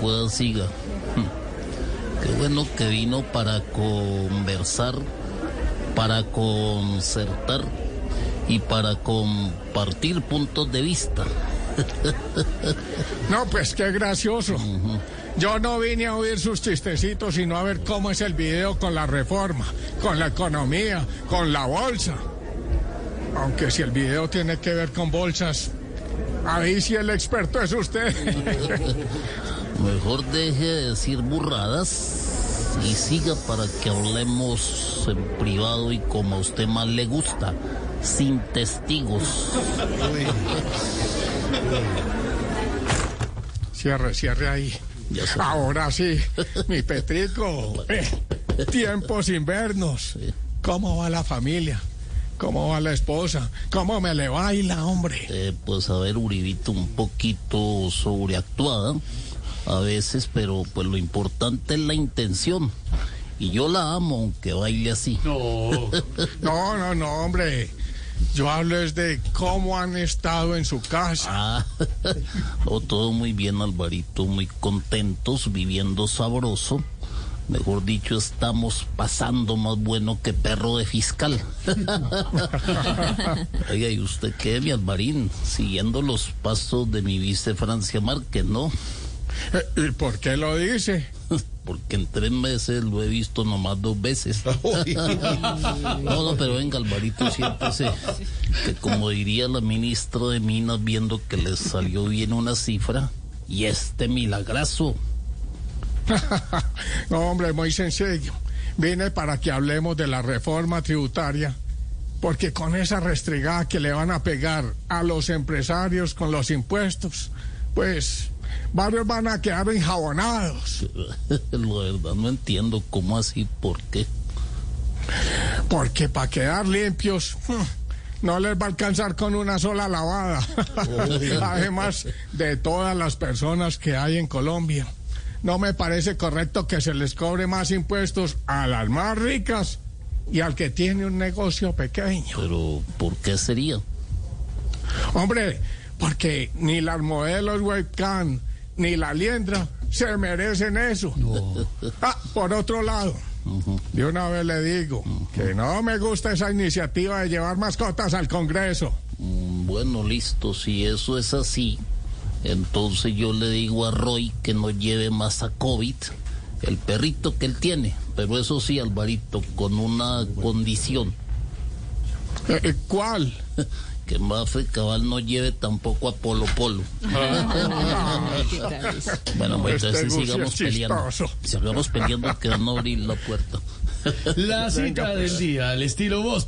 pueda siga. Qué bueno que vino para conversar, para concertar y para compartir puntos de vista. No, pues qué gracioso. Yo no vine a oír sus chistecitos, sino a ver cómo es el video con la reforma, con la economía, con la bolsa. Aunque si el video tiene que ver con bolsas, ahí sí el experto es usted. Mejor deje de decir burradas y siga para que hablemos en privado y como a usted más le gusta, sin testigos. Cierre, cierre ahí. Ahora sí, mi Petrico. eh, tiempos invernos. ¿Cómo va la familia? ¿Cómo va la esposa? ¿Cómo me le baila, hombre? Eh, pues a ver, Uribito, un poquito sobreactuada a veces, pero pues lo importante es la intención. Y yo la amo, aunque baile así. No, no, no, hombre. Yo hablo es de cómo han estado en su casa. Ah, oh, todo muy bien, Alvarito, muy contentos, viviendo sabroso. Mejor dicho, estamos pasando más bueno que perro de fiscal. Oiga, ¿y usted qué, mi Alvarín? Siguiendo los pasos de mi vice Francia Márquez, ¿no? Eh, ¿Y por qué lo dice? Porque en tres meses lo he visto nomás dos veces. No, no, pero venga, Alvarito, siéntese. Que como diría la ministra de Minas, viendo que le salió bien una cifra, y este milagrazo. No, hombre, muy sencillo. Vine para que hablemos de la reforma tributaria, porque con esa restregada que le van a pegar a los empresarios con los impuestos, pues varios van a quedar enjabonados, La verdad no entiendo cómo así, por qué. porque para quedar limpios no les va a alcanzar con una sola lavada. Además de todas las personas que hay en Colombia. No me parece correcto que se les cobre más impuestos a las más ricas y al que tiene un negocio pequeño. Pero, ¿por qué sería? Hombre, porque ni las modelos webcam ni la liendra se merecen eso. Ah, por otro lado, de una vez le digo que no me gusta esa iniciativa de llevar mascotas al Congreso. Mm, Bueno, listo, si eso es así, entonces yo le digo a Roy que no lleve más a COVID el perrito que él tiene. Pero eso sí, Alvarito, con una condición. Eh, eh, ¿Cuál? Que Mafe Cabal no lleve tampoco a Polo Polo. Bueno, pues Este entonces sigamos peleando. Sigamos peleando que no abrir la puerta. La cita del día, al estilo voz